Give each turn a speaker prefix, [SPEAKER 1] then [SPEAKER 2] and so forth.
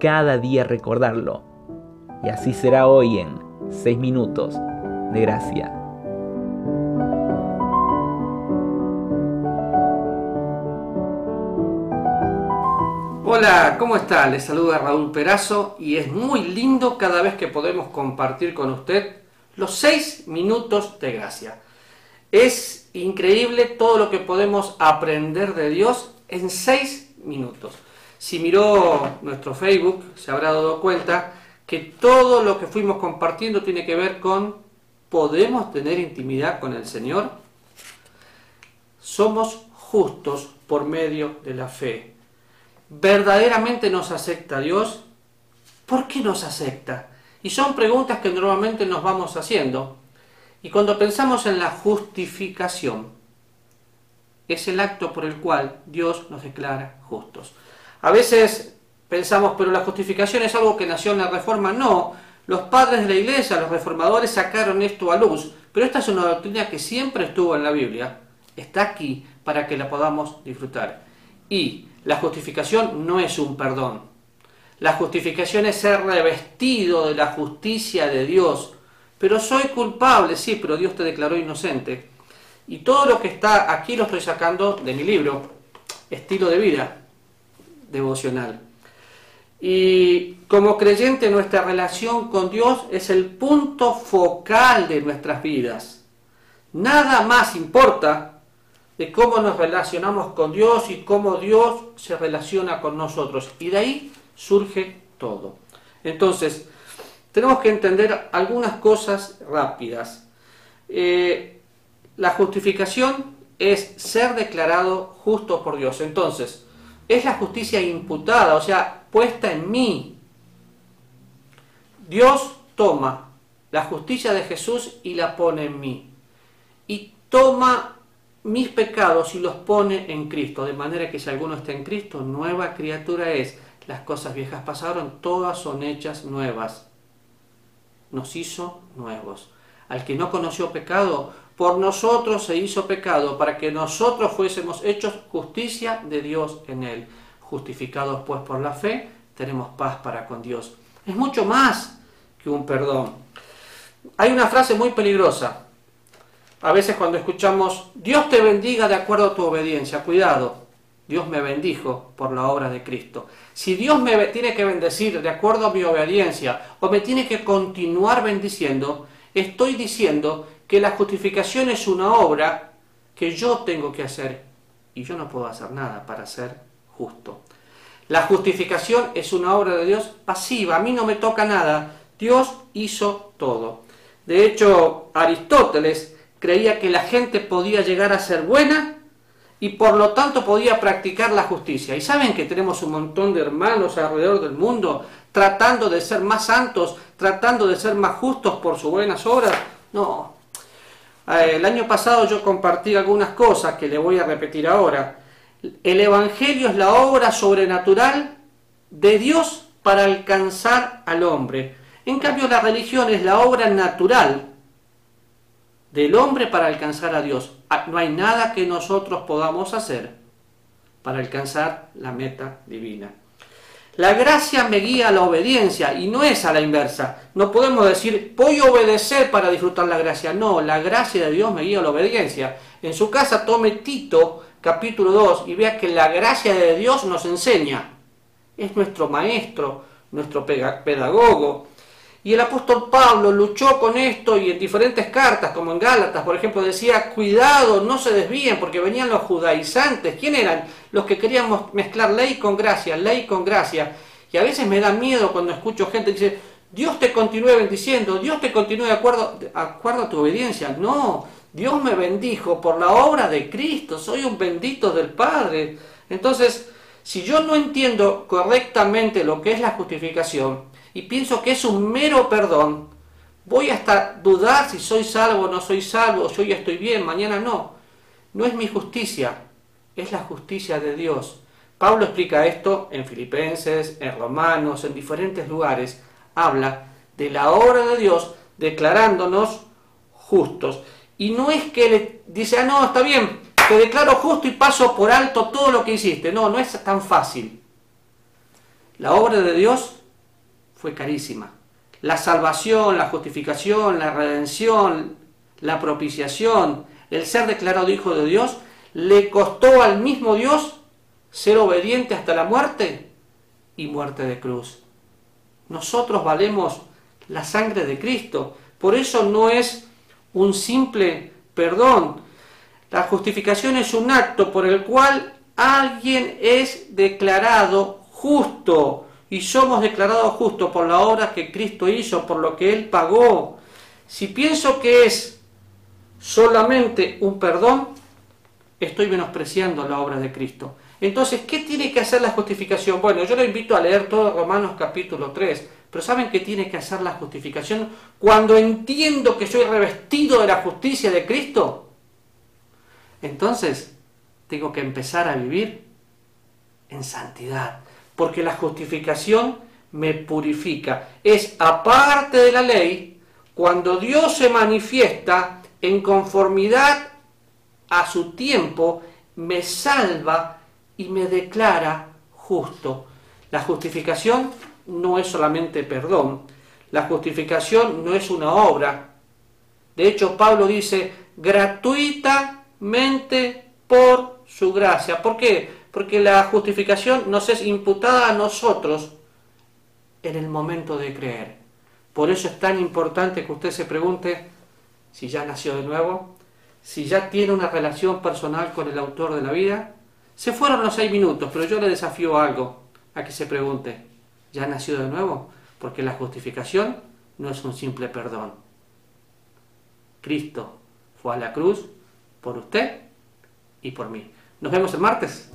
[SPEAKER 1] cada día recordarlo. Y así será hoy en 6 minutos de gracia.
[SPEAKER 2] Hola, ¿cómo está? Les saluda Raúl Perazo y es muy lindo cada vez que podemos compartir con usted los 6 minutos de gracia. Es increíble todo lo que podemos aprender de Dios en 6 minutos. Si miró nuestro Facebook, se habrá dado cuenta que todo lo que fuimos compartiendo tiene que ver con ¿podemos tener intimidad con el Señor? Somos justos por medio de la fe. ¿Verdaderamente nos acepta Dios? ¿Por qué nos acepta? Y son preguntas que normalmente nos vamos haciendo. Y cuando pensamos en la justificación, es el acto por el cual Dios nos declara justos. A veces pensamos, pero la justificación es algo que nació en la reforma. No, los padres de la iglesia, los reformadores sacaron esto a luz, pero esta es una doctrina que siempre estuvo en la Biblia, está aquí para que la podamos disfrutar. Y la justificación no es un perdón. La justificación es ser revestido de la justicia de Dios. Pero soy culpable, sí, pero Dios te declaró inocente. Y todo lo que está aquí lo estoy sacando de mi libro, Estilo de Vida devocional. Y como creyente nuestra relación con Dios es el punto focal de nuestras vidas. Nada más importa de cómo nos relacionamos con Dios y cómo Dios se relaciona con nosotros. Y de ahí surge todo. Entonces, tenemos que entender algunas cosas rápidas. Eh, la justificación es ser declarado justo por Dios. Entonces, es la justicia imputada, o sea, puesta en mí. Dios toma la justicia de Jesús y la pone en mí. Y toma mis pecados y los pone en Cristo. De manera que si alguno está en Cristo, nueva criatura es. Las cosas viejas pasaron, todas son hechas nuevas. Nos hizo nuevos. Al que no conoció pecado, por nosotros se hizo pecado, para que nosotros fuésemos hechos justicia de Dios en él. Justificados pues por la fe, tenemos paz para con Dios. Es mucho más que un perdón. Hay una frase muy peligrosa. A veces cuando escuchamos, Dios te bendiga de acuerdo a tu obediencia, cuidado, Dios me bendijo por la obra de Cristo. Si Dios me tiene que bendecir de acuerdo a mi obediencia o me tiene que continuar bendiciendo, estoy diciendo que la justificación es una obra que yo tengo que hacer y yo no puedo hacer nada para ser justo. La justificación es una obra de Dios pasiva, a mí no me toca nada, Dios hizo todo. De hecho, Aristóteles creía que la gente podía llegar a ser buena y por lo tanto podía practicar la justicia. Y saben que tenemos un montón de hermanos alrededor del mundo tratando de ser más santos, tratando de ser más justos por sus buenas obras. No, eh, el año pasado yo compartí algunas cosas que le voy a repetir ahora. El Evangelio es la obra sobrenatural de Dios para alcanzar al hombre. En cambio, la religión es la obra natural del hombre para alcanzar a Dios. Ah, no hay nada que nosotros podamos hacer para alcanzar la meta divina. La gracia me guía a la obediencia y no es a la inversa. No podemos decir, voy a obedecer para disfrutar la gracia. No, la gracia de Dios me guía a la obediencia. En su casa tome Tito capítulo 2 y vea que la gracia de Dios nos enseña. Es nuestro maestro, nuestro pedagogo. Y el apóstol Pablo luchó con esto y en diferentes cartas, como en Gálatas, por ejemplo, decía, cuidado, no se desvíen, porque venían los judaizantes. ¿Quién eran? Los que querían mezclar ley con gracia, ley con gracia. Y a veces me da miedo cuando escucho gente que dice, Dios te continúe bendiciendo, Dios te continúe de acuerdo, de acuerdo a tu obediencia. No, Dios me bendijo por la obra de Cristo, soy un bendito del Padre. Entonces, si yo no entiendo correctamente lo que es la justificación, y pienso que es un mero perdón, voy hasta dudar si soy salvo o no soy salvo, si hoy estoy bien, mañana no. No es mi justicia, es la justicia de Dios. Pablo explica esto en Filipenses, en Romanos, en diferentes lugares. Habla de la obra de Dios declarándonos justos. Y no es que le dice, ah, no, está bien, te declaro justo y paso por alto todo lo que hiciste. No, no es tan fácil. La obra de Dios fue carísima. La salvación, la justificación, la redención, la propiciación, el ser declarado hijo de Dios, le costó al mismo Dios ser obediente hasta la muerte y muerte de cruz. Nosotros valemos la sangre de Cristo. Por eso no es un simple perdón. La justificación es un acto por el cual alguien es declarado justo y somos declarados justos por la obra que Cristo hizo, por lo que Él pagó. Si pienso que es solamente un perdón, estoy menospreciando la obra de Cristo. Entonces, ¿qué tiene que hacer la justificación? Bueno, yo lo invito a leer todo Romanos capítulo 3, pero ¿saben qué tiene que hacer la justificación? Cuando entiendo que soy revestido de la justicia de Cristo, entonces tengo que empezar a vivir en santidad porque la justificación me purifica. Es aparte de la ley, cuando Dios se manifiesta en conformidad a su tiempo, me salva y me declara justo. La justificación no es solamente perdón, la justificación no es una obra. De hecho, Pablo dice, gratuitamente por su gracia. ¿Por qué? porque la justificación nos es imputada a nosotros en el momento de creer. Por eso es tan importante que usted se pregunte si ya nació de nuevo, si ya tiene una relación personal con el autor de la vida. Se fueron los seis minutos, pero yo le desafío algo, a que se pregunte, ¿ya nació de nuevo? Porque la justificación no es un simple perdón. Cristo fue a la cruz por usted y por mí. Nos vemos el martes.